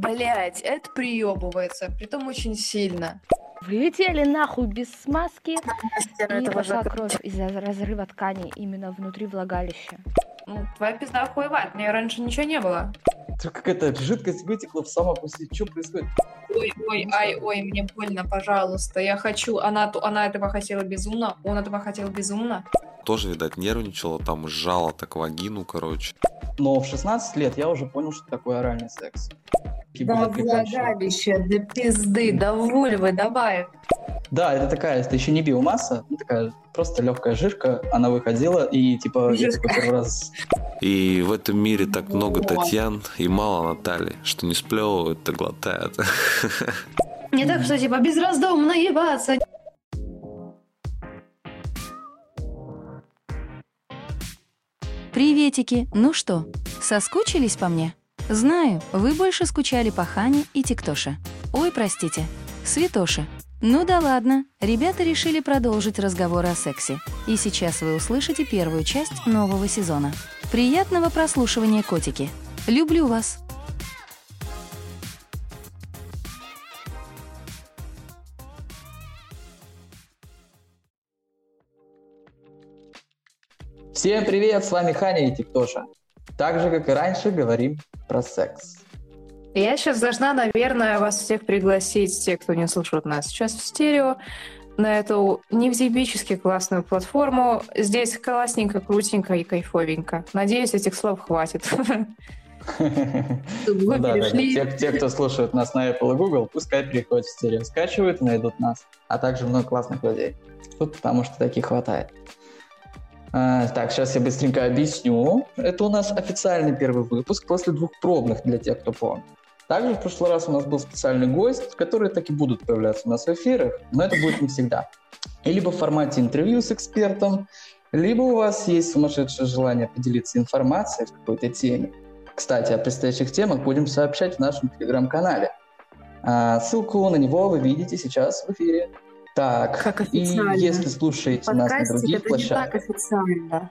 Блять, это приебывается, притом очень сильно. Влетели нахуй без смазки, и пошла кровь из-за разрыва ткани именно внутри влагалища. Ну, твоя пизда охуевает, у нее раньше ничего не было. Тут какая-то жидкость вытекла в самом после. Что происходит? Ой, ой, ай, ой, мне больно, пожалуйста, я хочу. Она, она этого хотела безумно, он этого хотел безумно. Тоже, видать, нервничала, там сжала так вагину, короче. Но в 16 лет я уже понял, что такое оральный секс. Да, влагалище, да пизды, да вульвы, давай. Да, это такая, это еще не биомасса, ну, такая просто легкая жирка, она выходила, и типа я Жирка. такой первый раз И в этом мире так много. Татьян и мало Натали, что не сплевывают, а глотают. Не так, что типа безраздомно ебаться. Приветики, ну что, соскучились по мне? Знаю, вы больше скучали по Хане и Тиктоше. Ой, простите, Святоше. Ну да ладно, ребята решили продолжить разговор о сексе. И сейчас вы услышите первую часть нового сезона. Приятного прослушивания, котики. Люблю вас. Всем привет, с вами Ханя и Тиктоша. Так же, как и раньше, говорим про секс. Я сейчас должна, наверное, вас всех пригласить, те, кто не слушает нас сейчас в стерео, на эту невзъебически классную платформу. Здесь классненько, крутенько и кайфовенько. Надеюсь, этих слов хватит. Ну те, кто слушает нас на Apple и Google, пускай переходят в стерео, скачивают и найдут нас, а также много классных людей. Тут потому что таких хватает. А, так, сейчас я быстренько объясню. Это у нас официальный первый выпуск после двух пробных для тех, кто помнит. Также в прошлый раз у нас был специальный гость, которые так и будут появляться у нас в эфирах, но это будет не всегда. И либо в формате интервью с экспертом, либо у вас есть сумасшедшее желание поделиться информацией в какой-то теме. Кстати, о предстоящих темах будем сообщать в нашем телеграм-канале. А, ссылку на него вы видите сейчас в эфире. Так, Как и официально. если слушаете нас на Подкастик других это не так площадках, официально.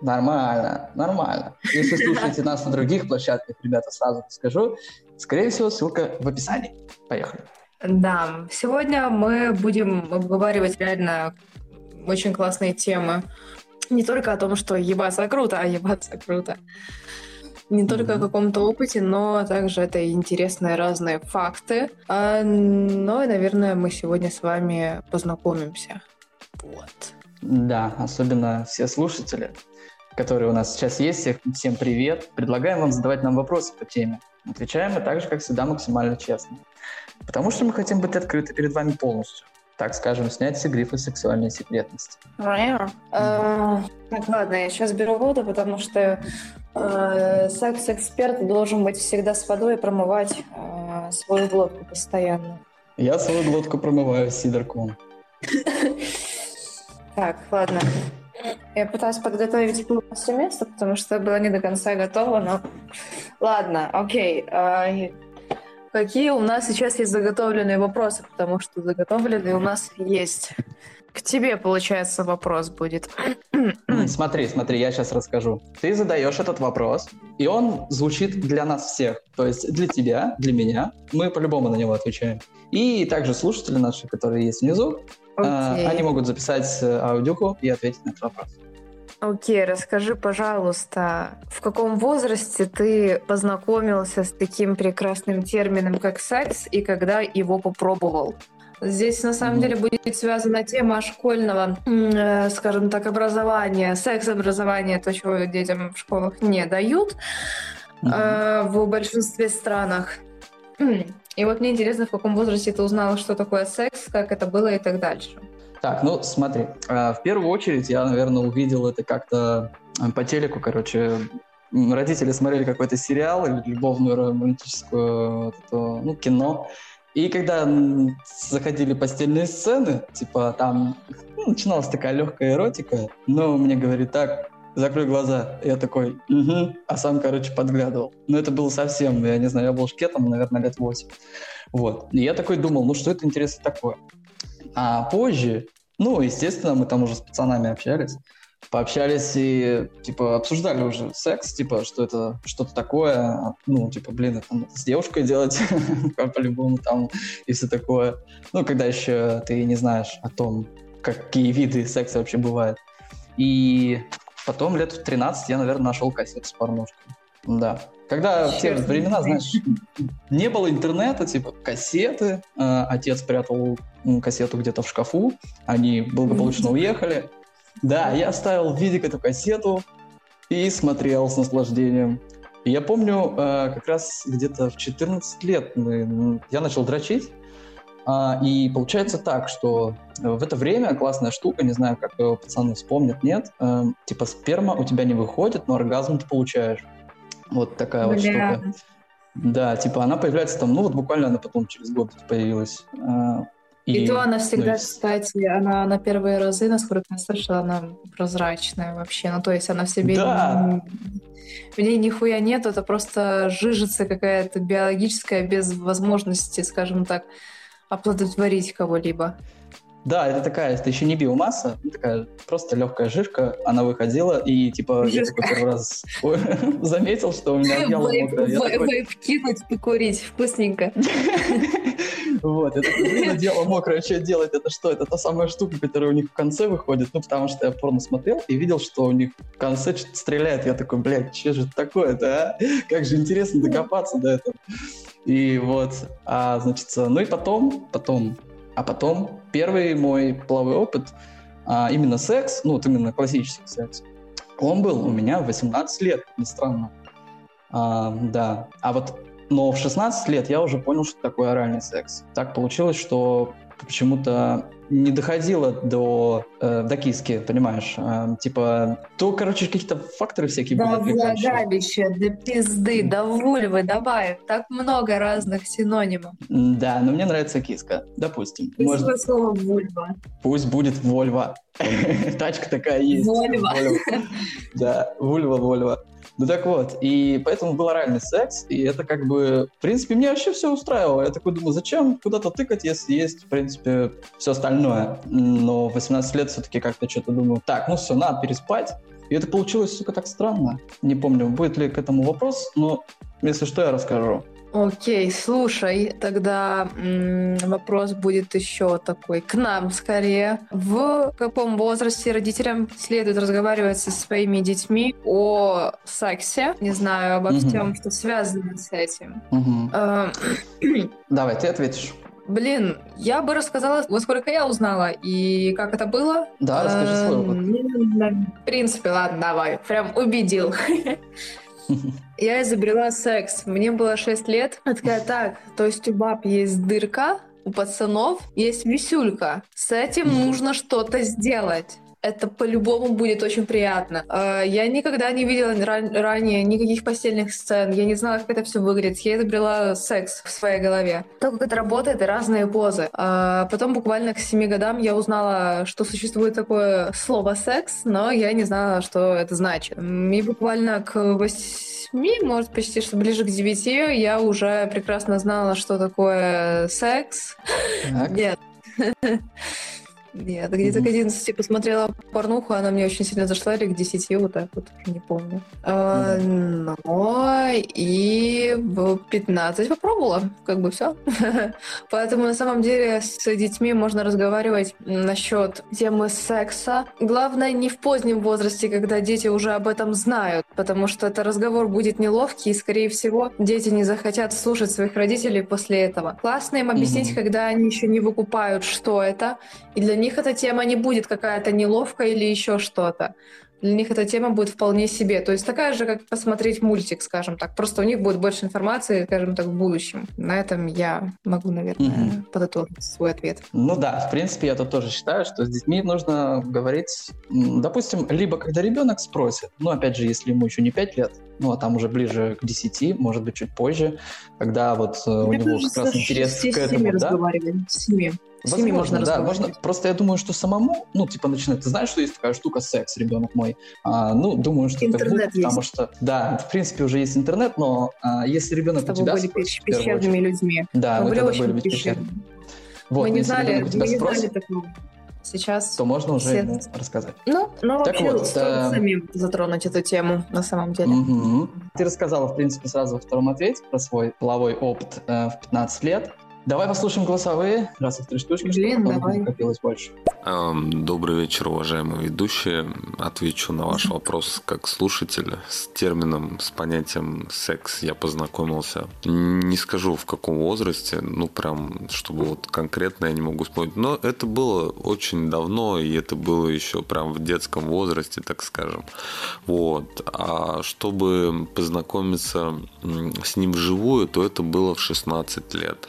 нормально, нормально. Если слушаете нас на других площадках, ребята, сразу скажу, скорее всего, ссылка в описании. Поехали. Да, сегодня мы будем обговаривать реально очень классные темы. Не только о том, что ебаться круто, а ебаться круто. Не только о каком-то опыте, но также это интересные разные факты. А, Ну и, наверное, мы сегодня с вами познакомимся. Вот. Да, особенно все слушатели, которые у нас сейчас есть. Всех, всем привет. Предлагаем вам задавать нам вопросы по теме. Отвечаем мы так же, как всегда, максимально честно. Потому что мы хотим быть открыты перед вами полностью. Так скажем, снять все грифы сексуальной секретности. Э, Так, ладно, я сейчас беру воду, потому что э, секс-эксперт должен быть всегда с водой и промывать э, свою глотку постоянно. Я свою глотку промываю сидорком. Так, ладно. Я пытаюсь подготовить полностью место, потому что было не до конца готово, но... Ладно, окей. Какие у нас сейчас есть заготовленные вопросы? Потому что заготовленные у нас есть. К тебе, получается, вопрос будет. Смотри, смотри, я сейчас расскажу. Ты задаешь этот вопрос, и он звучит для нас всех. То есть для тебя, для меня. Мы по-любому на него отвечаем. И также слушатели наши, которые есть внизу, а, Окей. они могут записать э, аудиоку и ответить на этот вопрос. Окей, расскажи, пожалуйста, в каком возрасте ты познакомился с таким прекрасным термином, как секс, и когда его попробовал? Здесь на самом деле будет связана тема школьного, э, скажем так, образования, секс-образования, то, чего детям в школах не дают э, в большинстве странах. И вот мне интересно, в каком возрасте ты узнала, что такое секс, как это было и так дальше. Так, ну смотри, а, в первую очередь я, наверное, увидел это как-то а, по телеку, короче, родители смотрели какой-то сериал или любовную романтическую вот это, ну, кино, и когда заходили постельные сцены, типа там ну, начиналась такая легкая эротика, но мне говорит так, закрой глаза. Я такой, угу, а сам, короче, подглядывал. Но это было совсем, я не знаю, я был шкетом, наверное, лет 8. Вот. И я такой думал, ну что это интересно такое? А позже, ну, естественно, мы там уже с пацанами общались, пообщались и, типа, обсуждали уже секс, типа, что это что-то такое, ну, типа, блин, это надо с девушкой делать, по-любому там, и все такое. Ну, когда еще ты не знаешь о том, какие виды секса вообще бывают. И потом лет в 13 я, наверное, нашел кассету с порнушкой. Да. Когда в те времена, знаешь, не было интернета, типа кассеты, э, отец спрятал кассету где-то в шкафу, они благополучно уехали. Да, я оставил в видик эту кассету и смотрел с наслаждением. И я помню, э, как раз где-то в 14 лет мы, я начал дрочить, а, и получается так, что в это время классная штука, не знаю, как пацаны вспомнят, нет, э, типа сперма у тебя не выходит, но оргазм ты получаешь. Вот такая Бля. вот штука. Да, типа она появляется там, ну вот буквально она потом через год появилась. А, и, и то она всегда, ну, кстати, она на первые разы, насколько я слышала, она прозрачная вообще. Ну, то есть она в себе... Да. В ней нихуя нет, это просто жижица какая-то биологическая без возможности, скажем так, оплодотворить кого-либо. Да, это такая, это еще не биомасса, такая просто легкая жирка, она выходила, и типа Жирка. я такой первый раз заметил, что у меня дело мокрая. Вейп кинуть, покурить, вкусненько. Вот, это блин, дело мокрое, что делать, это что? Это та самая штука, которая у них в конце выходит, ну, потому что я порно смотрел и видел, что у них в конце что-то стреляет, я такой, блядь, что же это такое-то, а? Как же интересно докопаться до этого. И вот, а, значит, ну и потом, потом а потом первый мой половой опыт, а, именно секс, ну вот именно классический секс, он был у меня в 18 лет, не странно. А, да, а вот, но в 16 лет я уже понял, что такое оральный секс. Так получилось, что почему-то не доходило до, э, до киски, понимаешь? Э, типа, то, короче, какие-то факторы всякие да, были. Да, влагалище, до пизды, до вульвы, давай. Так много разных синонимов. Да, но мне нравится киска, допустим. Пусть Может... слово вульва. Пусть будет вольва. Тачка такая есть. Вольва. Да, вульва, вольва. Ну так вот, и поэтому был оральный секс, и это как бы, в принципе, мне вообще все устраивало. Я такой думаю, зачем куда-то тыкать, если есть, в принципе, все остальное. Но в 18 лет все-таки как-то что-то думаю, так, ну все, надо переспать. И это получилось, сука, так странно. Не помню, будет ли к этому вопрос, но если что, я расскажу. Окей, слушай, тогда м- вопрос будет еще такой к нам скорее. В каком возрасте родителям следует разговаривать со своими детьми о сексе? Не знаю, обо угу. всем, что связано с этим. Угу. Давай, ты ответишь. Блин, я бы рассказала, во сколько я узнала и как это было. Да, расскажи свой опыт. В принципе, ладно, давай. Прям убедил. Я изобрела секс. Мне было 6 лет. Я такая, так, то есть у баб есть дырка, у пацанов есть висюлька. С этим нужно что-то сделать это по-любому будет очень приятно. А, я никогда не видела ранее никаких постельных сцен, я не знала, как это все выглядит. Я изобрела секс в своей голове. То, как это работает, и разные позы. А потом буквально к семи годам я узнала, что существует такое слово «секс», но я не знала, что это значит. И буквально к восьми, может, почти что ближе к девяти, я уже прекрасно знала, что такое секс. Так. Нет. Нет, где-то к 11 посмотрела порнуху, она мне очень сильно зашла, или к 10, вот так вот, не помню. А, но и в 15 попробовала, как бы все. Поэтому на самом деле с детьми можно разговаривать насчет темы секса. Главное не в позднем возрасте, когда дети уже об этом знают, потому что это разговор будет неловкий, и, скорее всего, дети не захотят слушать своих родителей после этого. Классно им объяснить, mm-hmm. когда они еще не выкупают, что это, и для них эта тема не будет какая-то неловкая или еще что-то. Для них эта тема будет вполне себе. То есть такая же, как посмотреть мультик, скажем так. Просто у них будет больше информации, скажем так, в будущем. На этом я могу, наверное, угу. подытожить свой ответ. Ну да, в принципе, я тут тоже считаю, что с детьми нужно говорить, допустим, либо когда ребенок спросит, ну, опять же, если ему еще не 5 лет, ну, а там уже ближе к 10, может быть, чуть позже, когда вот э, у него как раз интерес к этому, да? С 7. Возможно, можно да, можно. Просто я думаю, что самому, ну, типа, начинать. Ты знаешь, что есть такая штука секс, ребенок мой? А, ну, думаю, что интернет это будет, есть. потому что, да, в принципе, уже есть интернет, но а, если ребенок у тебя... были спросит, пещерными людьми. Да, мы, мы тогда были пещерными. Вот, мы не знали, мы не спросит, знали такого. Сейчас то можно уже Все- рассказать. Ну, ну Так вообще, вот, стоит э, самим затронуть эту тему на самом деле. Мгм. Ты рассказала, в принципе, сразу во втором ответе про свой половой опыт э, в 15 лет. Давай послушаем голосовые, раз их три штучки, Блин, чтобы давай. накопилось больше. Эм, Добрый вечер, уважаемые ведущие. Отвечу на ваш вопрос как слушатель. С термином, с понятием секс я познакомился. Не скажу в каком возрасте, ну прям, чтобы вот конкретно я не могу вспомнить. Но это было очень давно, и это было еще прям в детском возрасте, так скажем. Вот. А чтобы познакомиться с ним вживую, то это было в 16 лет.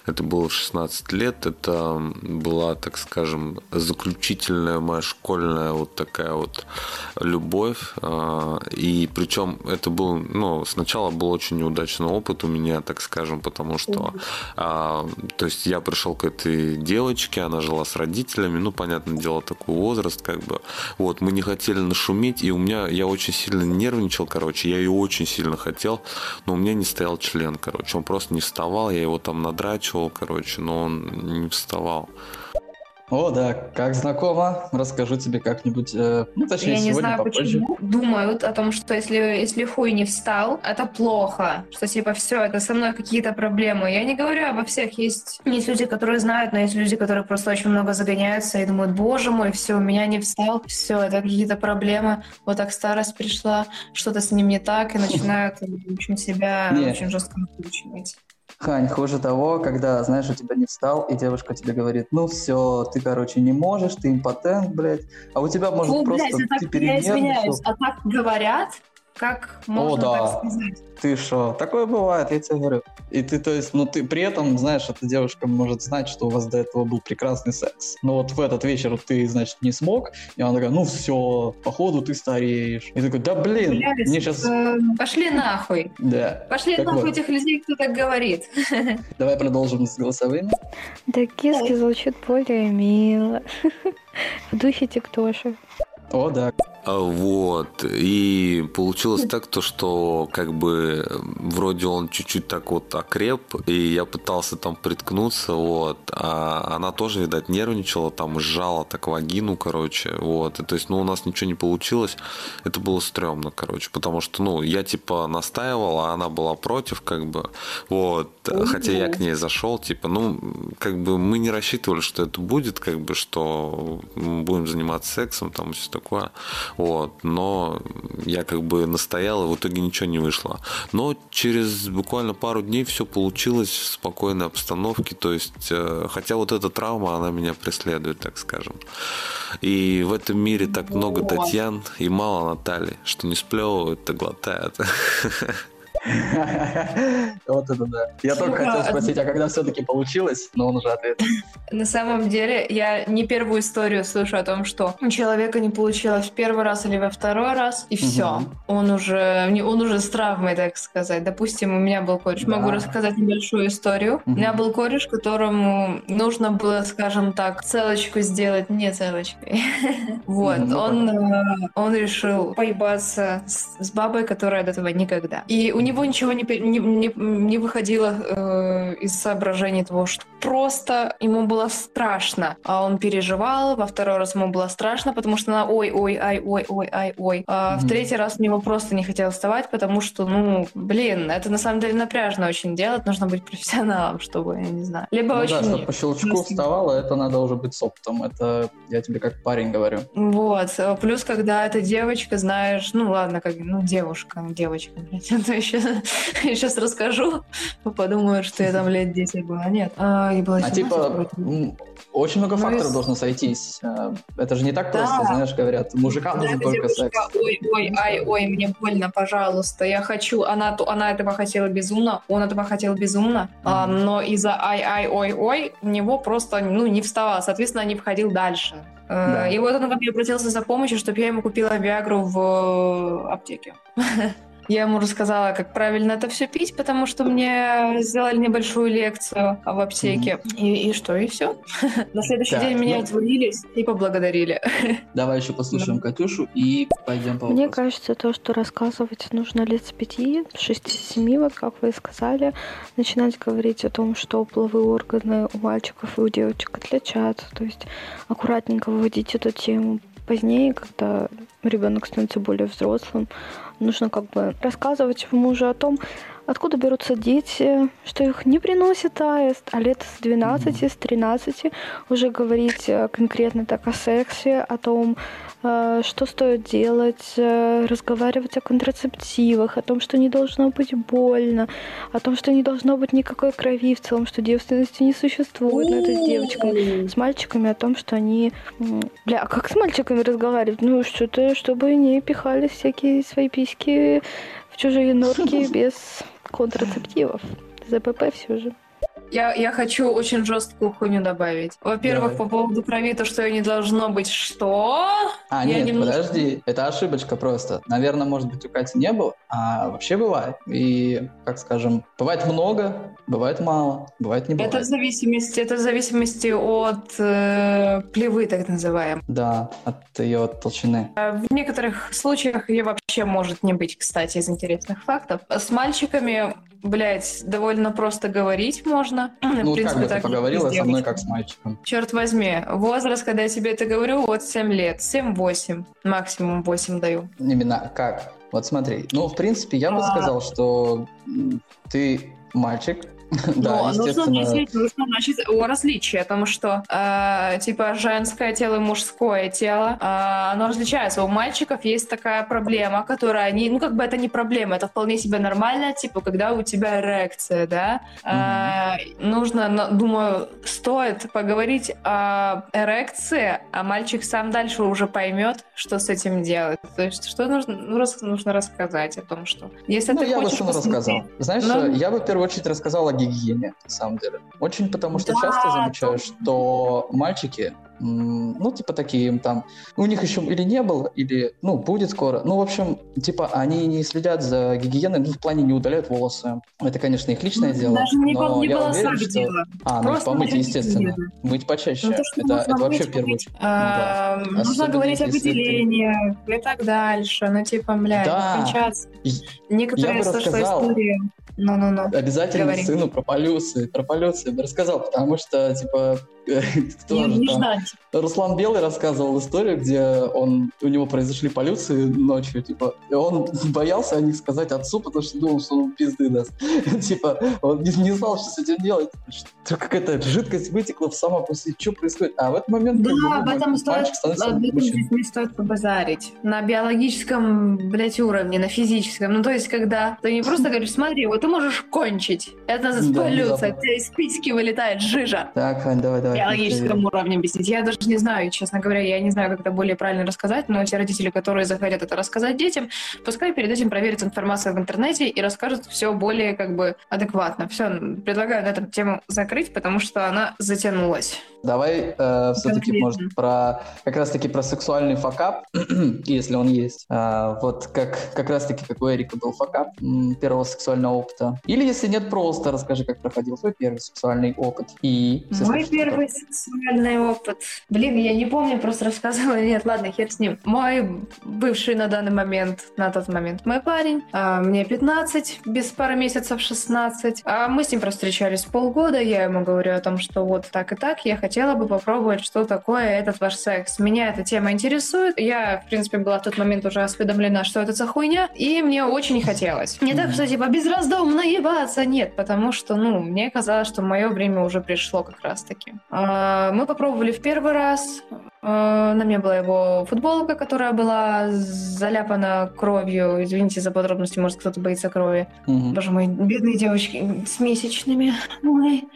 Это было в 16 лет, это была, так скажем, заключительная моя школьная вот такая вот любовь. а, И причем это был, ну, сначала был очень неудачный опыт у меня, так скажем, потому что, а, то есть я пришел к этой девочке, она жила с родителями, ну, понятное дело, такой возраст, как бы, вот, мы не хотели нашуметь, и у меня, я очень сильно нервничал, короче, я ее очень сильно хотел, но у меня не стоял член, короче, он просто не вставал, я его там надрачивал, короче, но он не вставал. О, да, как знакомо, расскажу тебе как-нибудь, э, ну, точнее, Я не сегодня знаю, попозже. почему думают о том, что если, если хуй не встал, это плохо, что типа все, это со мной какие-то проблемы. Я не говорю обо всех, есть, есть люди, которые знают, но есть люди, которые просто очень много загоняются и думают, боже мой, все, у меня не встал, все, это какие-то проблемы, вот так старость пришла, что-то с ним не так, и начинают, в общем, себя очень жестко накручивать. Хань, хуже того, когда, знаешь, у тебя не встал, и девушка тебе говорит, ну все, ты, короче, не можешь, ты импотент, блядь, а у тебя, может, Фу, просто блядь, ты так, я извиняюсь, а так говорят? Как можно да. так сказать? Ты что? Такое бывает, я тебе говорю. И ты, то есть, ну ты при этом, знаешь, эта девушка может знать, что у вас до этого был прекрасный секс. Но вот в этот вечер ты, значит, не смог, и она такая, ну все, походу ты стареешь. И ты такой, да блин, Блядь, мне сейчас... э, Пошли нахуй. Да. Пошли Так нахуй вот. этих людей, кто так говорит. Давай продолжим с голосовыми. Да киски звучит более мило. В духе тиктоши. О, да. А, Вот. И получилось так, то, что как бы вроде он чуть-чуть так вот окреп, и я пытался там приткнуться, вот. А она тоже, видать, нервничала, там сжала так вагину, короче, вот. И, то есть, ну, у нас ничего не получилось. Это было стрёмно, короче, потому что, ну, я типа настаивал, а она была против, как бы, вот. Хотя я к ней зашел, типа, ну, как бы мы не рассчитывали, что это будет, как бы, что мы будем заниматься сексом, там, все такое. Вот, но я как бы настоял, и в итоге ничего не вышло. Но через буквально пару дней все получилось в спокойной обстановке, то есть, э, хотя вот эта травма, она меня преследует, так скажем. И в этом мире так много. Татьян и мало Натальи, что не сплевывают, а глотают. Вот это да. Я только Сука. хотел спросить, а когда все-таки получилось? Но он уже ответил. На самом деле, я не первую историю слышу о том, что у человека не получилось в первый раз или во второй раз, и все. Он уже он уже с травмой, так сказать. Допустим, у меня был кореш. Могу рассказать небольшую историю. У меня был кореш, которому нужно было, скажем так, целочку сделать не целочкой. Вот, ну он, э, он решил поебаться с бабой, которая до этого никогда. И у него ничего не, не, не- не выходило э, из соображений того, что просто ему было страшно. А он переживал, во второй раз ему было страшно, потому что она ой-ой, ай, ой-ой, ай, ой. А в Мгм. третий раз у него просто не хотел вставать, потому что, ну, блин, это на самом деле напряжно очень делать, нужно быть профессионалом, чтобы, я не знаю. Либо Ну очень... да, чтобы по щелчку жестко. вставало, это надо уже быть с опытом. Это я тебе как парень говорю. Вот. Плюс, когда эта девочка, знаешь, ну ладно, как, ну, девушка, девочка, блядь, а то еще, сейчас расскажу, подумают, что я там лет 10 была. Нет, а, ей было А 17 типа, вроде. м, очень много Ну, факторов и должно сойтись. Э, Это же не так Да. просто, знаешь, говорят, мужикам Да, нужен только секс. девушка, ой, ой, ай, ой, мне больно, пожалуйста, я хочу. Она, она этого хотела безумно, он этого хотел безумно, а, Мгм. но из-за ай, ай, ой, ой, у него просто, ну, не вставал, соответственно, не входил дальше. Э, Да. И вот он ко мне обратился за помощью, чтобы я ему купила Виагру в э, аптеке. Я ему рассказала, как правильно это все пить, потому что мне сделали небольшую лекцию в аптеке. И, и что, и все. На следующий Так, день меня ну- отвалились и поблагодарили. Давай еще послушаем Катюшу и пойдем по Мне кажется, то, что рассказывать нужно лет с пяти, шести-семи, вот как вы и сказали, начинать говорить о том, что половые органы у мальчиков и у девочек отличаются, то есть аккуратненько выводить эту тему. Позднее, когда ребенок становится более взрослым, нужно как бы рассказывать ему уже о том, откуда берутся дети, что их не приносит аист, а лет с 12, с 13 уже говорить э, конкретно так о сексе, о том, что стоит делать, э, разговаривать о контрацептивах, о том, что не должно быть больно, о том, что не должно быть никакой крови в целом, что девственности не существует. Но это с девочками. С мальчиками о том, что они... Бля, а как с мальчиками разговаривать? Ну, что-то, чтобы не пихали всякие свои письки в чужие норки без контрацептивов. ЗПП все же. Я, я хочу очень жесткую хуйню добавить. Во-первых, по поводу крови, то, что не должно быть что? А, Я нет, немножко- подожди, это ошибочка просто. Наверное, может быть, у Кати не было, а вообще бывает. И, как скажем, бывает много, бывает мало, бывает не бывает. Это в зависимости, это в зависимости от э, плевы, так называемой. Да, от ее толщины. А В некоторых случаях ее вообще может не быть, кстати, из интересных фактов. С мальчиками, блядь, довольно просто говорить можно. Ну, вот как бы ты так и поговорила со мной как с мальчиком. Черт возьми, возраст, когда я тебе это говорю, вот 7 лет, 7-8, максимум 8 даю. Именно как? Вот смотри. Ну, в принципе, я бы А. сказал, что ты мальчик. Да, Но нужно естественно. начать, нужно начать о различии, о том, что э, типа женское тело и мужское тело, э, оно различается. У мальчиков есть такая проблема, которая они, ну как бы это не проблема, это вполне себе нормально, типа когда у тебя эрекция, да. Э, нужно, ну, думаю, стоит поговорить о эрекции, а мальчик сам дальше уже поймет, что с этим делать. То есть что нужно, ну, нужно рассказать о том, что если Ну, ты я бы хочешь что посмотреть- рассказал. Знаешь, Ну. я бы в первую очередь рассказал о гигиене, на самом деле. Очень потому, что Да, часто замечаю, что мальчики, ну, типа такие им там, у них еще или не было, или, ну, будет скоро. Ну, в общем, типа, они не следят за гигиеной, ну, в плане не удаляют волосы. Это, конечно, их личное дело, Даже не, но не я уверен, что... дело. А, ну, Просто помыть, естественно. гигиену. Мыть почаще. Ну, то, что это, это вообще очередь. А, Да. Нужно Особенно говорить о ты- выделениях и так дальше. Ну, типа, блядь, Да. кончаться. Некоторые я бы рассказал. истории. Ну-ну-ну. Обязательно Говори. сыну про полюции, про полюции бы рассказал, потому что, типа, там? ждать. Руслан Белый рассказывал историю, где он, у него произошли полюции ночью, типа, и он боялся о них сказать отцу, потому что думал, что он пизды даст. Типа, он не, не знал, что с этим делать. Что какая-то жидкость вытекла в самопусти, что происходит? А в этот момент... как бы, Да, ну, об этом стоит, об этом здесь не стоит побазарить. На биологическом, блядь, уровне, на физическом. Ну, то есть, когда ты не просто говоришь, смотри, вот ты можешь кончить. Это Да, полюция. внезапно. У тебя из письки вылетает жижа. Так, Ань, давай, давай. Биологическом уровне объяснить. Я даже не знаю, честно говоря, я не знаю, как это более правильно рассказать, но те родители, которые захотят это рассказать детям, пускай перед этим проверят информацию в интернете и расскажут все более как бы адекватно. Все, предлагаю на эту тему закрыть, потому что она затянулась. Давай э, все-таки, может, про как раз-таки про сексуальный факап, если он есть. А, вот как, как раз-таки, как у Эрика был факап первого сексуального опыта. Или если нет, просто расскажи, как проходил твой первый сексуальный опыт. И Мой слушатели первый сексуальный опыт. Блин, я не помню, просто рассказывала. Нет, ладно, хер с ним. Мой бывший на данный момент, на тот момент мой парень, а, мне 15, без пары месяцев 16. А мы с ним просто встречались полгода. Я ему говорю о том, что вот так и так, я хотела бы попробовать, что такое этот ваш секс. Меня эта тема интересует. Я, в принципе, была в тот момент уже осведомлена, что это за хуйня, и мне очень хотелось. Не так, что типа безраздомно ебаться, нет, потому что, ну, мне казалось, что мое время уже пришло как раз-таки. А, Мы попробовали в первый раз. А, На мне была его футболка, которая была заляпана кровью. Извините за подробности, может, кто-то боится крови. Мгм. Боже мой, бедные девочки с месячными. Ой.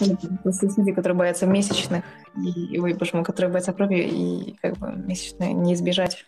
Люди, которые боятся месячных, и, ой, боже мой, которые боятся крови, и как бы месячные не избежать.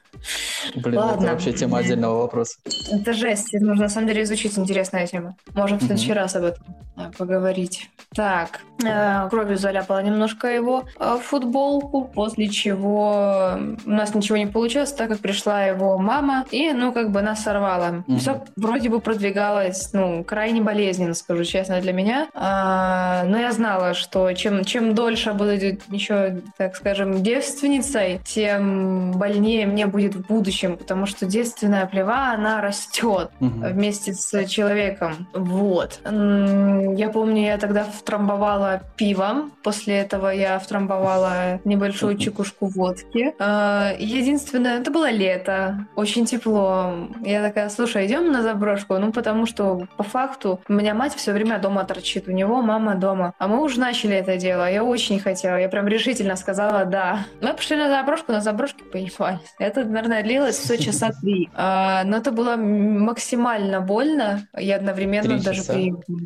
Блин, Ладно. это вообще тема отдельного вопроса. Это жесть. Это нужно на самом деле изучить интересная тема. Можем в следующий раз об этом э, поговорить. Так, э, кровью заляпала немножко его э, футболку, после чего у нас ничего не получилось, так как пришла его мама и, ну, как бы нас сорвала. Все вроде бы продвигалось, ну, крайне болезненно, скажу честно, для меня. А, но я знала, что чем, чем дольше буду еще, так скажем, девственницей, тем больнее мне будет в будущем, потому что девственная плева, она растет Мгм. вместе с человеком. Вот. Я помню, я тогда втрамбовала пивом. После этого я втрамбовала небольшую чекушку водки. А, Единственное, это было лето. Очень тепло. Я такая, слушай, идем на заброшку? Ну, потому что по факту у меня мать все время дома торчит. У него мама дома. А мы уже начали это дело. Я очень хотела. Я прям решительно сказала «да». Мы пошли на заброшку, на заброшке поебались. Это, наверное, длилось все часа три. А, Но это было максимально больно и одновременно Три даже часа? приятно.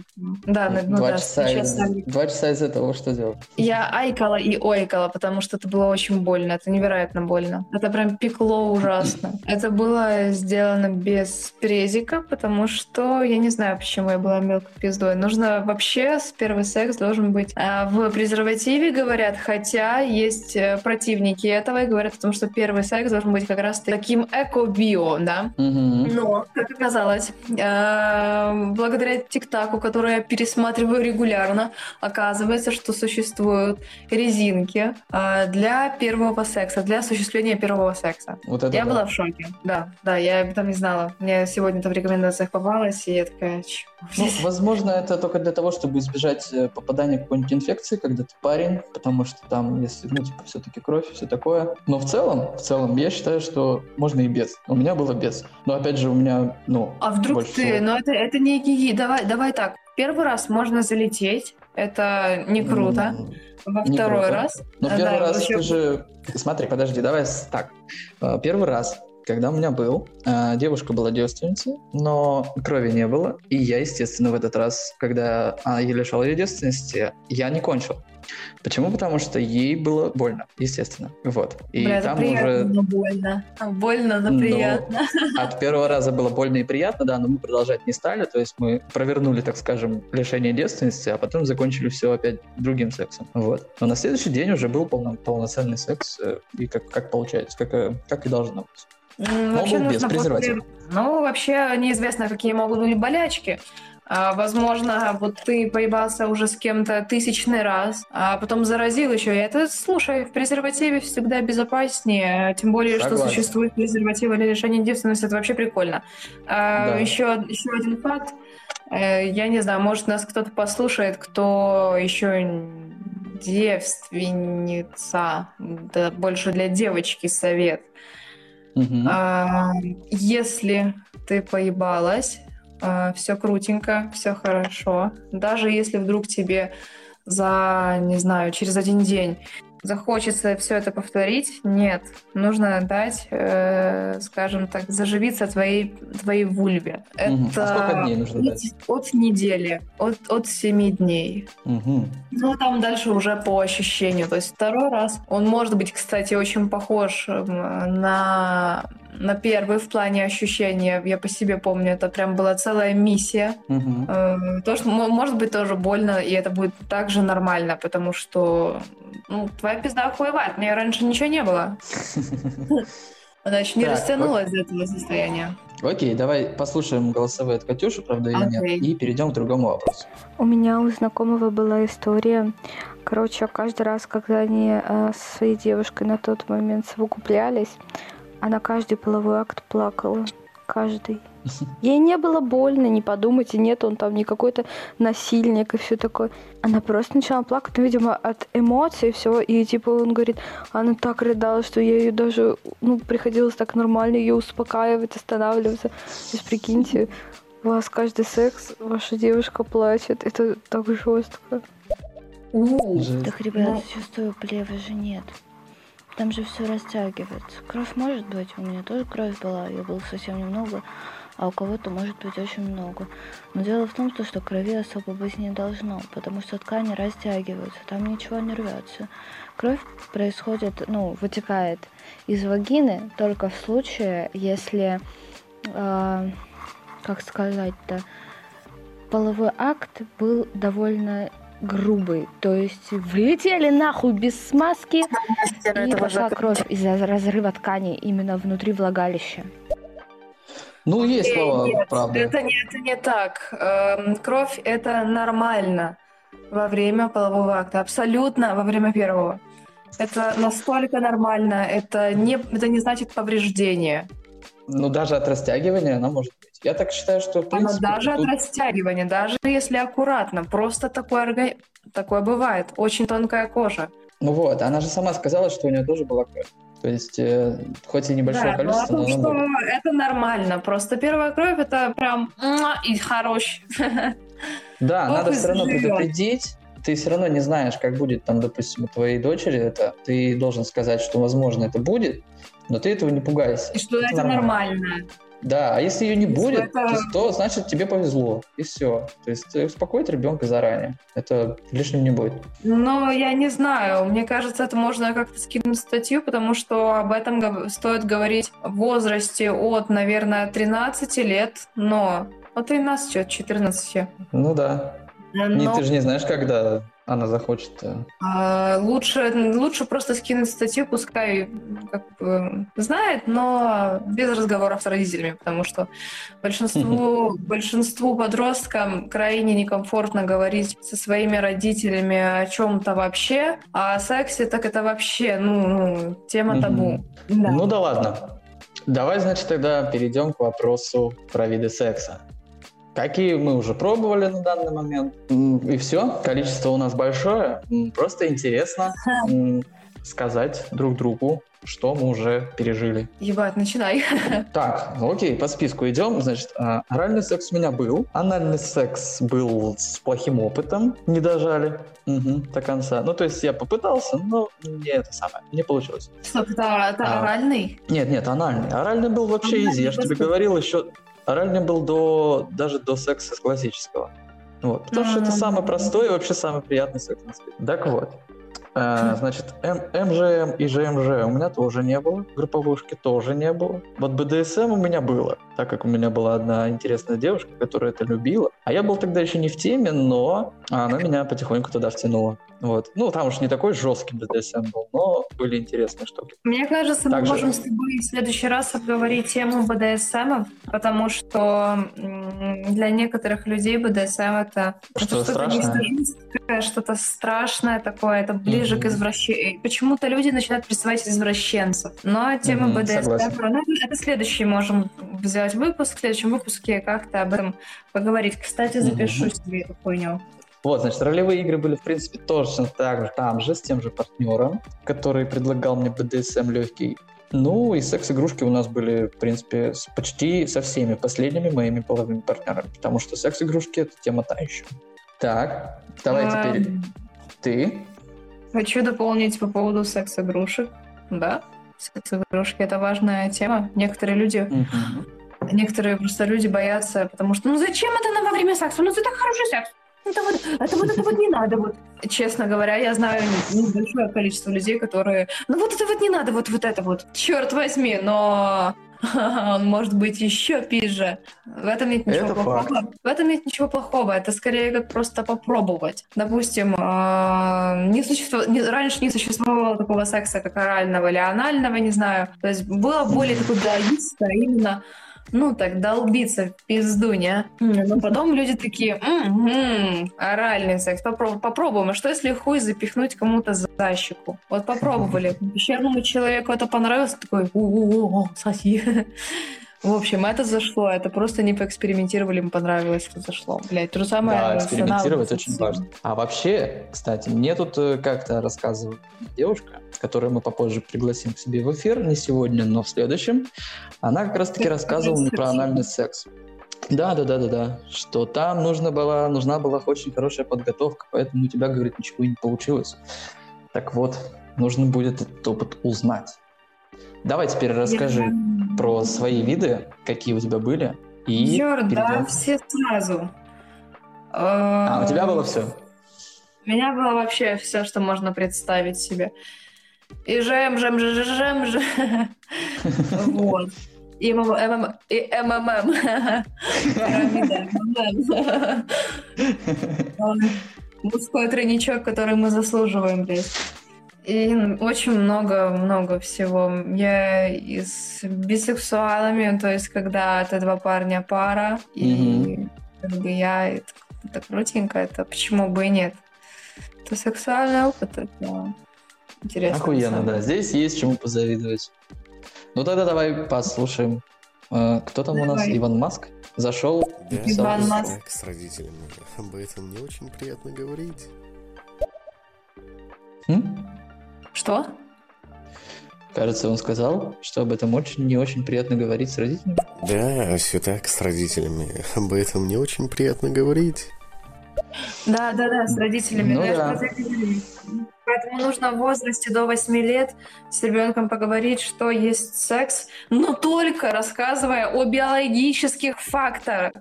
Да, ну два, да, часа из, два часа из этого что делать? Я айкала и ойкала, потому что это было очень больно. Это невероятно больно. Это прям пекло ужасно. Это было сделано без презика, потому что я не знаю, почему я была мелкой пиздой. Нужно вообще с первый секс должен быть а, в презервативе, говорят, хотя есть э, противники этого и говорят о том, что первый секс должен быть как раз таким эко-био, да? Мгм. Но, как оказалось, э, благодаря ТикТаку, который я пересматриваю регулярно, оказывается, что существуют резинки э, для первого секса, для осуществления первого секса. Вот это Я да. была в шоке. Да, да, я об этом не знала. Мне сегодня это в рекомендациях попалось, и я такая, Ну, здесь?» возможно, это только для того, чтобы избежать э, попадания какой-нибудь инфекции, когда ты парень, потому что там, если, ну, типа, все-таки кровь, все такое. Но в целом, в целом, я считаю, что можно и без. У меня было без. Но опять же, у меня, ну, А вдруг больше ты... Ну, это, это не гиги. Давай, давай так. Первый раз можно залететь. Это не круто. Во не второй круто. раз... Но э, первый да, раз вообще- ты же... Смотри, подожди, давай так. Э, Первый раз, когда у меня был, э, девушка была девственницей, но крови не было. И я, естественно, в этот раз, когда а, я лишал ее девственности, я не кончил. Почему? Потому что ей было больно, естественно. Вот. И Бля, там приятно, уже но больно. Больно, но Ну, приятно. от первого раза было больно и приятно, да, но мы продолжать не стали. То есть мы провернули, так скажем, лишение девственности, а потом закончили все опять другим сексом. Вот. Но на следующий день уже был полно- полноценный секс, э, и как, как получается, как, э, как и должно быть. Без нужно презерватива. после- Ну, вообще неизвестно, какие могут быть болячки. А, возможно, вот ты поебался уже с кем-то тысячный раз, а потом заразил еще. И это, слушай, в презервативе всегда безопаснее, тем более, что Согласен. существует презервативы для лишения девственности, это вообще прикольно. А, Да. еще, еще один факт. Э, Я не знаю, может, нас кто-то послушает, кто еще девственница. Это больше для девочки совет. Мгм. А, если ты поебалась, все крутенько, все хорошо. Даже если вдруг тебе за, не знаю, через один день захочется все это повторить, нет. Нужно дать, э, скажем так, заживиться твоей, твоей вульве. Мгм. Это А сколько дней нужно от, дать? от недели, от, от 7 дней. Мгм. Ну, там дальше уже по ощущению. То есть второй раз, он может быть, кстати, очень похож эм, на, на первый в плане ощущения. Я по себе помню, это прям была целая миссия. Э, То, что мо- может быть тоже больно, и это будет также нормально, потому что ну, твоя пизда охуевает. У меня раньше ничего не было. Она еще не растянулась до этого состояния. Окей, давай послушаем голосовые от Катюши, правда или нет, и перейдем к другому вопросу. У меня у знакомого была история. Короче, каждый раз, когда они э, со своей девушкой на тот момент совокуплялись, она каждый половой акт плакала. Каждый. Ей не было больно, не подумайте, нет, он там не какой-то насильник и все такое. Она просто начала плакать, ну, видимо, от эмоций и всего. И типа он говорит, она так рыдала, что я ее даже, ну, приходилось так нормально ее успокаивать, останавливаться. То есть, прикиньте, у вас каждый секс, ваша девушка плачет. Это так жестко. Жесть. Так, ребят, чувствую, плевы же нет. Там же все растягивается. Кровь может быть, у меня тоже кровь была, ее было совсем немного. а у кого-то может быть очень много. Но дело в том, что крови особо быть не должно, потому что ткани растягиваются, там ничего не рвется. Кровь происходит, ну, вытекает из вагины только в случае, если, э, как сказать-то, половой акт был довольно грубый. То есть влетели нахуй без смазки и пошла кровь из-за разрыва ткани именно внутри влагалища. Ну, есть слова, Нет, правда. это не, это не так. Эм, Кровь – это нормально во время полового акта. Абсолютно во время первого. Это настолько нормально. Это не, это не значит повреждение. Ну, даже от растягивания она может быть. Я так считаю, что, в принципе, даже тут- от растягивания, даже если аккуратно. Просто такое, орга- такое бывает. Очень тонкая кожа. Ну вот, она же сама сказала, что у нее тоже была кровь. То есть, э, хоть и небольшое Да, ну, о количество, том, но она что это нормально. Просто первая кровь это прям и хорош. Да, надо все равно предупредить. Ты все равно не знаешь, как будет там, допустим, у твоей дочери это. Ты должен сказать, что, возможно, это будет, но ты этого не пугайся. И что это нормально. нормально. Да, а если ее не Если будет, это- то, значит тебе повезло, и все. То есть э, успокоить ребенка заранее. Это лишним не будет. Но я не знаю, мне кажется, это можно как-то скинуть статью, потому что об этом стоит говорить в возрасте от, наверное, 13 лет, но от 13, от 14. Ну да. Но ты же не знаешь, когда она захочет. э. а, лучше, лучше просто скинуть статью, пускай как бы знает, но без разговоров с родителями, потому что большинству, большинству подросткам крайне некомфортно говорить со своими родителями о чем-то вообще, а о сексе так это вообще, ну, ну, тема табу. Да. Ну да ладно. Давай, значит, тогда перейдем к вопросу про виды секса. Какие мы уже пробовали на данный момент. И все, количество у нас большое. Просто интересно сказать друг другу, что мы уже пережили. Ебать, начинай. Так, ну окей, по списку идем. Значит, а, оральный секс у меня был. Анальный секс был с плохим опытом. Не дожали Мгм, до конца. Ну, то есть я попытался, но не это самое. Не получилось. Стоп, это, это А. оральный? Нет, нет, анальный. Оральный был вообще Анальный изи. Я же тебе говорил еще. Оральный был до даже до секса классического. Вот. Потому что это самый простой и вообще самый приятный секс на свете. Так вот. Э, Значит, М- МЖМ и ЖМЖ у меня тоже не было. Групповушки тоже не было. Вот БДСМ у меня было, так как у меня была одна интересная девушка, которая это любила. А я был тогда еще не в теме, но она меня потихоньку туда втянула. Вот. Ну, там уж не такой жесткий БДСМ был, но были интересные штуки. Мне кажется, мы Также- можем с тобой в следующий раз обговорить тему БДСМ, потому что для некоторых людей БДСМ это Что-то страшное? что-то страшное такое, это ближе Мгм. к извращению. Почему-то люди начинают представать извращенцев. Но тема Мгм, БДСМ, согласен. ну, это, следующий можем взять выпуск, в следующем выпуске как-то об этом поговорить. Кстати, запишу Мгм. себе эту хуйню. Вот, значит, ролевые игры были, в принципе, точно так же, там же, с тем же партнером, который предлагал мне BDSM легкий. Ну, и секс-игрушки у нас были, в принципе, с почти со всеми последними моими половыми партнерами, потому что секс-игрушки — это тема та еще. Так, давай теперь ты. Хочу дополнить по поводу секс-игрушек. Да, секс-игрушки — это важная тема. Некоторые люди, некоторые просто люди боятся, потому что ну зачем это нам во время секса? Ну это так хороший секс. Это вот, это вот, это вот не надо. Вот. Честно говоря, я знаю небольшое количество людей, которые, ну вот это вот не надо, вот, вот это вот. Черт возьми, но он может быть еще пизже. В этом нет ничего Это плохого. факт. В этом нет ничего плохого. Это скорее как просто попробовать. Допустим, э, не существо... не- раньше не существовало такого секса, как орального или анального, не знаю. То есть было более такое биологическое, именно ну, так, долбиться в пизду, не? Но потом люди такие, «М-м, оральный секс, попро- попробуем. А что, если хуй запихнуть кому-то за щеку? Вот попробовали. Пещерному человеку это понравилось, такой, у-у-у, соси. В общем, это зашло. Это просто не поэкспериментировали, им понравилось, это зашло. Блять, то же самое. Да, экспериментировать очень важно. А вообще, кстати, мне тут э, как-то рассказывала девушка, которую мы попозже пригласим к себе в эфир, не сегодня, но в следующем, она как раз-таки рассказывала мне про анальный секс. Да, да, да, да, да. Что там нужна была, нужна была очень хорошая подготовка, поэтому у тебя, говорит, ничего не получилось. Так вот, нужно будет этот опыт узнать. Давай теперь расскажи Я- про свои виды, какие у тебя были, И Чёрт, да, перейдем. все сразу. А, у тебя было все? У меня было вообще все, что можно представить себе. И жем, жем, жем, жем, жем. Вот. И МММ. И МММ. Мужской тройничок, который мы заслуживаем, блядь. И очень много-много всего. Я и с бисексуалами, то есть когда это два парня пара, и как бы я, это, это крутенько, это почему бы и нет. Это сексуальный опыт, это интересно. Охуенно, да. Здесь есть чему позавидовать. Ну тогда давай послушаем. Э, Кто там у нас? Давай. Иван Маск? Зашел. Да, Иван Маск. с родителями. Об этом не очень приятно говорить. М? Что? Кажется, он сказал, что об этом очень не очень приятно говорить с родителями. Да, все так, с родителями. Об этом не очень приятно говорить. Да, да, да, с родителями. Ну да. Поэтому нужно в возрасте до 8 лет с ребенком поговорить, что есть секс, но только рассказывая о биологических факторах.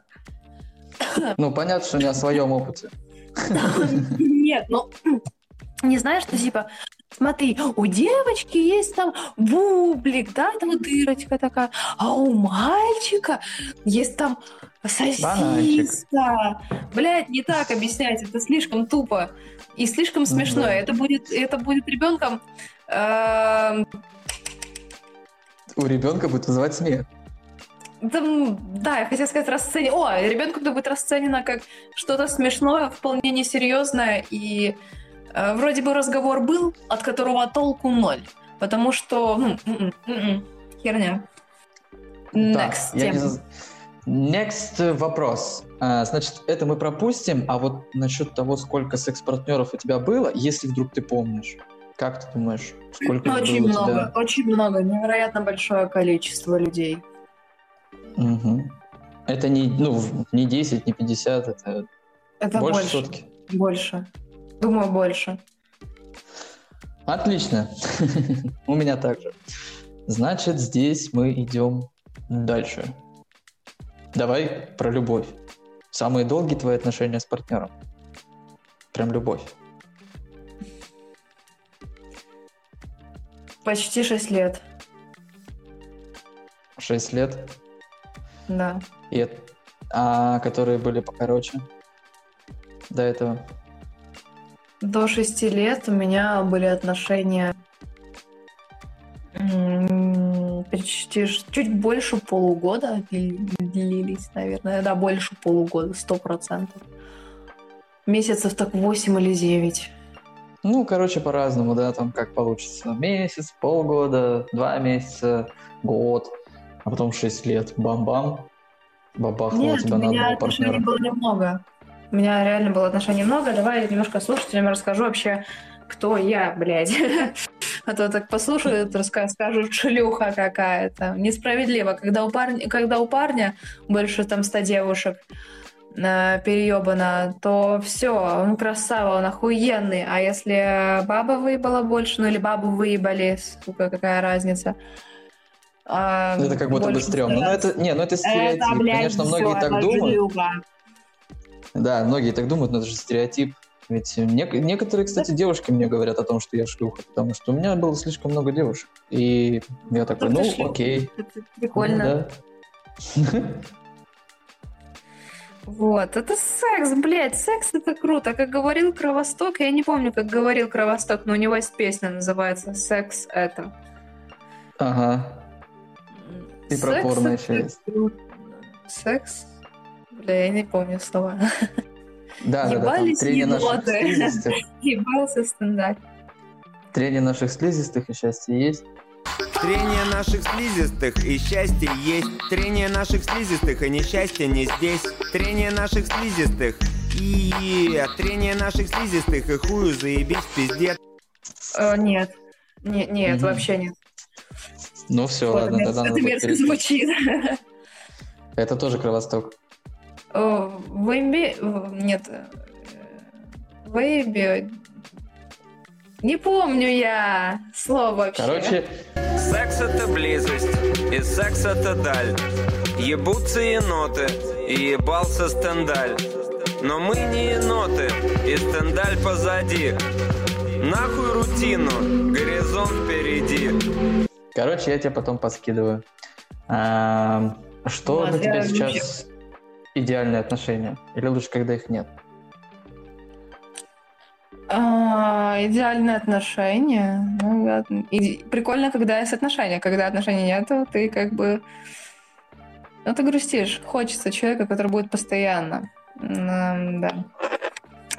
Ну, понятно, что не о своем опыте. Нет, ну не знаешь, что типа, смотри, у девочки есть там бублик, да, там дырочка такая, а у мальчика есть там сосиска. Блять, не так объяснять, это слишком тупо и слишком смешно. да. Это будет, это будет ребенком. эм, У ребенка будет вызывать смех. там, да, я хотела сказать расценено. О, ребенку будет расценено как что-то смешное, вполне несерьезное и э, вроде бы разговор был, от которого толку ноль, потому что ну, м-м, м-м, херня. Next не тема. Next вопрос. А, Значит, это мы пропустим, а вот насчет того, сколько секс-партнеров у тебя было, если вдруг ты помнишь, как ты думаешь, сколько Очень было много, тебя? очень много, невероятно большое количество людей. Мгм. Это не, ну, не 10, не 50, это, Это больше, больше, сотки. больше. Думаю, больше. Отлично. У меня также. Значит, здесь мы идем дальше. Давай про любовь. Самые долгие твои отношения с партнером. Прям любовь. Почти 6 лет, Шесть лет. да. И А которые были покороче до этого? До шести лет у меня были отношения почти чуть больше полугода дли- длились, наверное. Да, больше полугода, сто процентов. Месяцев так восемь или девять. Ну, короче, по-разному, да, там как получится. Месяц, полгода, два месяца, год, а потом шесть лет. Бам-бам. Бабахнуло Нет, тебя у на меня одного партнера. было немного. У меня реально было отношений много. Давай я немножко слушателям расскажу вообще, кто я, блядь. А то так послушают, скажут, шлюха какая-то. Несправедливо. Когда у парня, когда у парня больше там 100 девушек э, переебано, то все, он красава, он охуенный. А если баба выебала больше, ну или бабу выебали, сука, какая разница? А, Это как будто бы стрёмно. Стараться. это, не, ну это стереотип. Это, блядь, Конечно, всё, многие так думают. шлюха. Да, многие так думают, но это же стереотип. Ведь нек- некоторые, кстати, девушки мне говорят о том, что я шлюха, потому что у меня было слишком много девушек. И я такой, Ну, шлюха. окей. Это прикольно. Ну, да. Вот, это секс, блядь, секс это круто. Как говорил Кровосток, я не помню, как говорил Кровосток, но у него есть песня, называется «Секс это». Ага. И про порно еще есть. Секс? Бля, я не помню слова. Да, да, да, Ебались трение наших еноты. слизистых. Ебался стендап. Трение наших слизистых и счастье есть. Трение наших слизистых и счастье есть. Трение наших слизистых и несчастье не здесь. Трение наших слизистых и трение наших слизистых и хую заебись пиздец. Э, нет. Не- нет, Мгм. вообще нет. Ну все, Вот, ладно, это тогда это мерзко звучит. Это тоже кровосток. Вейби... в- Нет. э, Вейби... Не помню я слово вообще. Короче, Секс это близость, и секс это даль. Ебутся еноты, и ебался стендаль. Но мы не еноты, и стендаль позади. Нахуй рутину, горизонт впереди. Короче, я тебе потом поскидываю. А, что Ладно, для тебя сейчас идеальные отношения? Или лучше, когда их нет? А, идеальные отношения. Ну, ладно. И прикольно, когда есть отношения. Когда отношений нету, ты как бы... Ну, ты грустишь. Хочется человека, который будет постоянно. М, Да.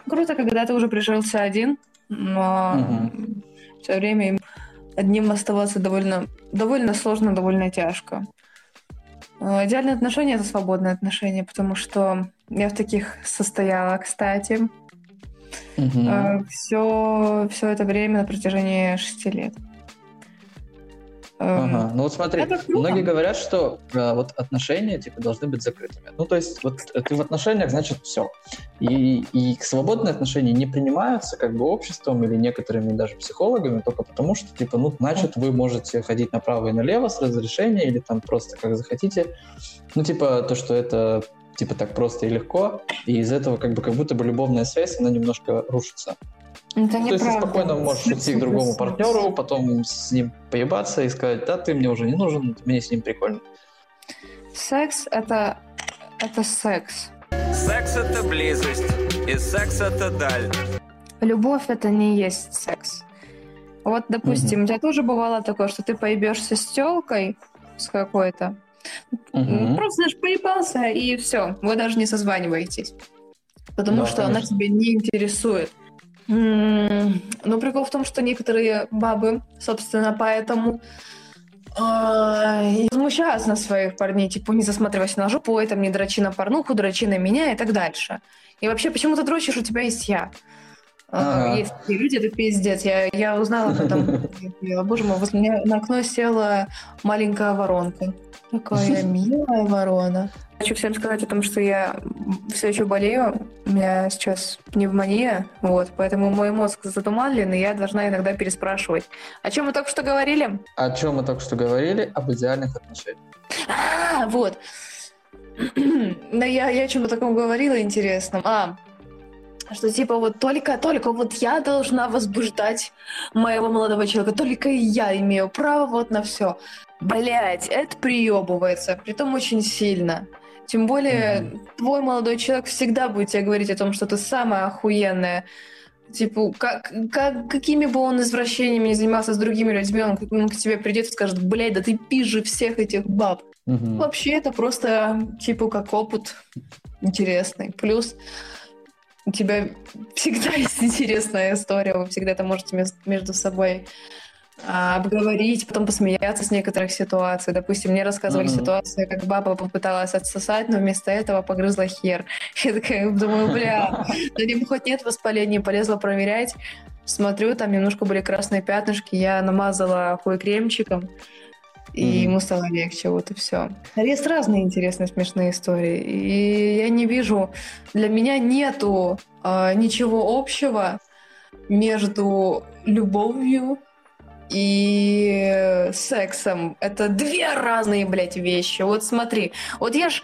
Круто, когда ты уже прижился один, но Мгм. все время им одним оставаться довольно, довольно сложно, довольно тяжко. Э, Идеальные отношения — это свободные отношения, потому что я в таких состояла, кстати. Мгм. все, все это время на протяжении шести лет. Эм, Ага. Ну вот смотри, многие говорят, что э, вот отношения типа должны быть закрытыми. Ну то есть вот э, ты в отношениях, значит все. И, и свободные отношения не принимаются как бы обществом или некоторыми даже психологами только потому, что типа ну значит вы можете ходить направо и налево с разрешения или там просто как захотите. Ну типа то, что это типа так просто и легко, и из этого как бы как будто бы любовная связь, она немножко рушится. Это То есть ты спокойно можешь уйти к другому партнеру, потом с ним поебаться и сказать, да, ты мне уже не нужен, мне с ним прикольно. Секс — это, это секс. Секс это близость, и секс это даль. Любовь — это не есть секс. Вот, допустим, у тебя тоже бывало такое, что ты поебешься с телкой, с какой-то, Мгм. просто знаешь, поебался, и все, вы даже не созваниваетесь. Потому Да, что она конечно. тебя не интересует. Но прикол в том, что некоторые бабы, собственно, поэтому и возмущаются на своих парней, типа, не засматривайся на жопу, ой, там не дрочи на порнуху, дрочи на меня и так дальше. И вообще, почему ты дрочишь, у тебя есть я? А, Ага. Есть такие люди, это пиздец. Я, я узнала об этом. Боже мой, возле меня на окно села маленькая воронка. Такая милая ворона. Хочу всем сказать о том, что я все еще болею. У меня сейчас пневмония, вот, поэтому мой мозг затуманлен, и я должна иногда переспрашивать. О чем мы только что говорили? О чем мы только что говорили? Об идеальных отношениях. А, вот. Да я, я о чем-то таком говорила интересном. А, что типа вот только, только вот я должна возбуждать моего молодого человека, только я имею право вот на все. Блять, это приебывается, притом очень сильно. Тем более, твой молодой человек всегда будет тебе говорить о том, что ты самая охуенная. Типа, как, как, какими бы он извращениями не занимался с другими людьми, он, к- он к тебе придет и скажет, блядь, да ты пизже всех этих баб. Мгм. Вообще это просто типа как опыт интересный. Плюс у тебя всегда есть интересная история, вы всегда это можете между собой а, обговорить, потом посмеяться с некоторых ситуаций. Допустим, мне рассказывали Мгм. ситуацию, как баба попыталась отсосать, но вместо этого погрызла хер. Я такая думаю, бля, на нем хоть нет воспаления, полезла проверять. Смотрю, там немножко были красные пятнышки, я намазала хуй кремчиком, и Мгм. ему стало легче, вот и все. Есть разные интересные, смешные истории, и я не вижу, для меня нету а, ничего общего между любовью и сексом. Это две разные, блядь, вещи. Вот смотри, вот я ж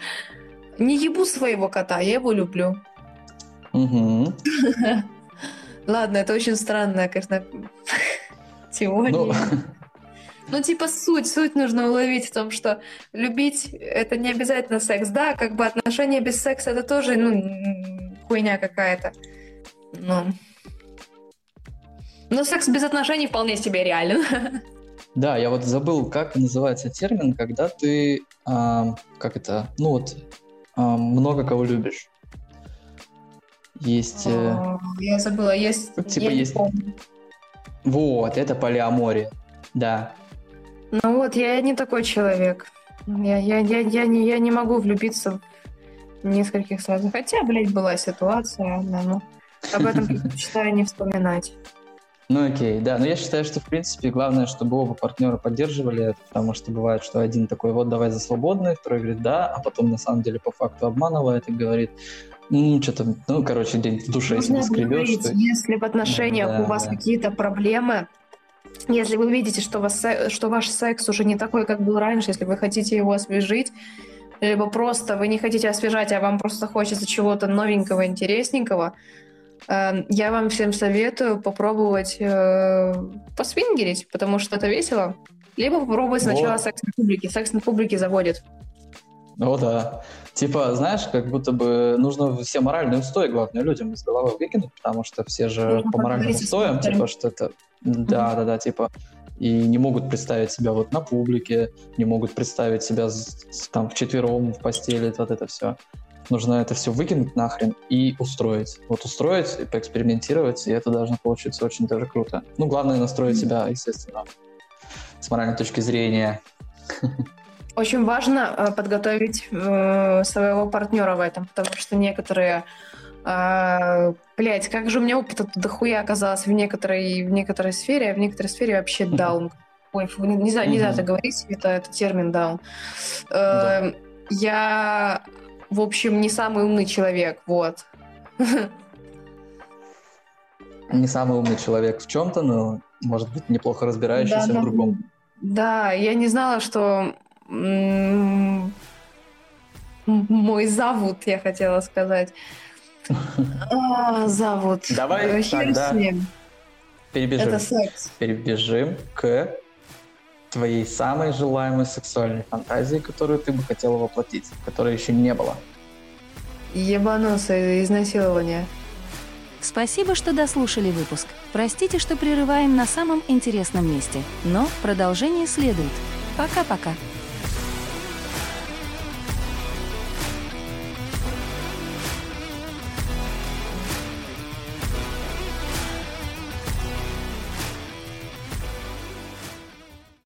не ебу своего кота, я его люблю. Ладно, это очень странная, конечно, теория. Ну, типа, суть, суть нужно уловить в том, что любить — это не обязательно секс. Да, как бы отношения без секса — это тоже, ну, хуйня какая-то. Ну... Но секс без отношений вполне себе реален. да, я вот забыл, как называется термин, когда ты, ам, как это, ну вот, ам, много кого любишь. Есть... э, Я забыла, есть... Типа есть- помню. Вот, это полиамория. Да. Ну вот, я не такой человек. Я, я, я, я, не, я не могу влюбиться в нескольких сразу. Хотя, блядь, была ситуация, да, ну, об этом предпочитаю не вспоминать. Ну окей, да, но я считаю, что в принципе главное, чтобы оба партнера поддерживали это, потому что бывает, что один такой, вот давай за свободный, второй говорит да, а потом на самом деле по факту обманывает и говорит, ну что-то, ну короче, день в душе Нужно себе скребешь, говорить, что... если в отношениях Да, у вас да. какие-то проблемы, если вы видите, что, вас, что ваш секс уже не такой, как был раньше, если вы хотите его освежить, либо просто вы не хотите освежать, а вам просто хочется чего-то новенького, интересненького, э, я вам всем советую попробовать э, посвингерить, потому что это весело. Либо попробовать сначала Вот. секс на публике. Секс на публике заводит. О, да. Типа, знаешь, как будто бы нужно все моральные устои, главное, людям из головы выкинуть, потому что все же Нужно по моральным устоям, типа, что это... Да, да, да, типа, и не могут представить себя вот на публике, не могут представить себя там вчетвером в постели, вот это все. Нужно это все выкинуть нахрен и устроить. Вот устроить, и поэкспериментировать, и это должно получиться очень даже круто. Ну, главное настроить себя, естественно, с моральной точки зрения. Очень важно э, подготовить э, своего партнера в этом, потому что некоторые... Э, блять, как же у меня опыта дохуя оказалось в некоторой, в некоторой сфере, а в некоторой сфере вообще даун. Ой, не- нельзя, нельзя Мгм. это говорить, это, это термин даун. Да. Я, в общем, не самый умный человек, вот. Не самый умный человек в чем-то, но, может быть, неплохо разбирающийся Да, в другом. Да, я не знала, что мой завод, я хотела сказать. А, завод. Давай Э, тогда. Перебежим. Это секс. Перебежим к твоей самой желаемой сексуальной фантазии, которую ты бы хотела воплотить, которой еще не было. Ебануться, изнасилование. Спасибо, что дослушали выпуск. Простите, что прерываем на самом интересном месте, но продолжение следует. Пока-пока.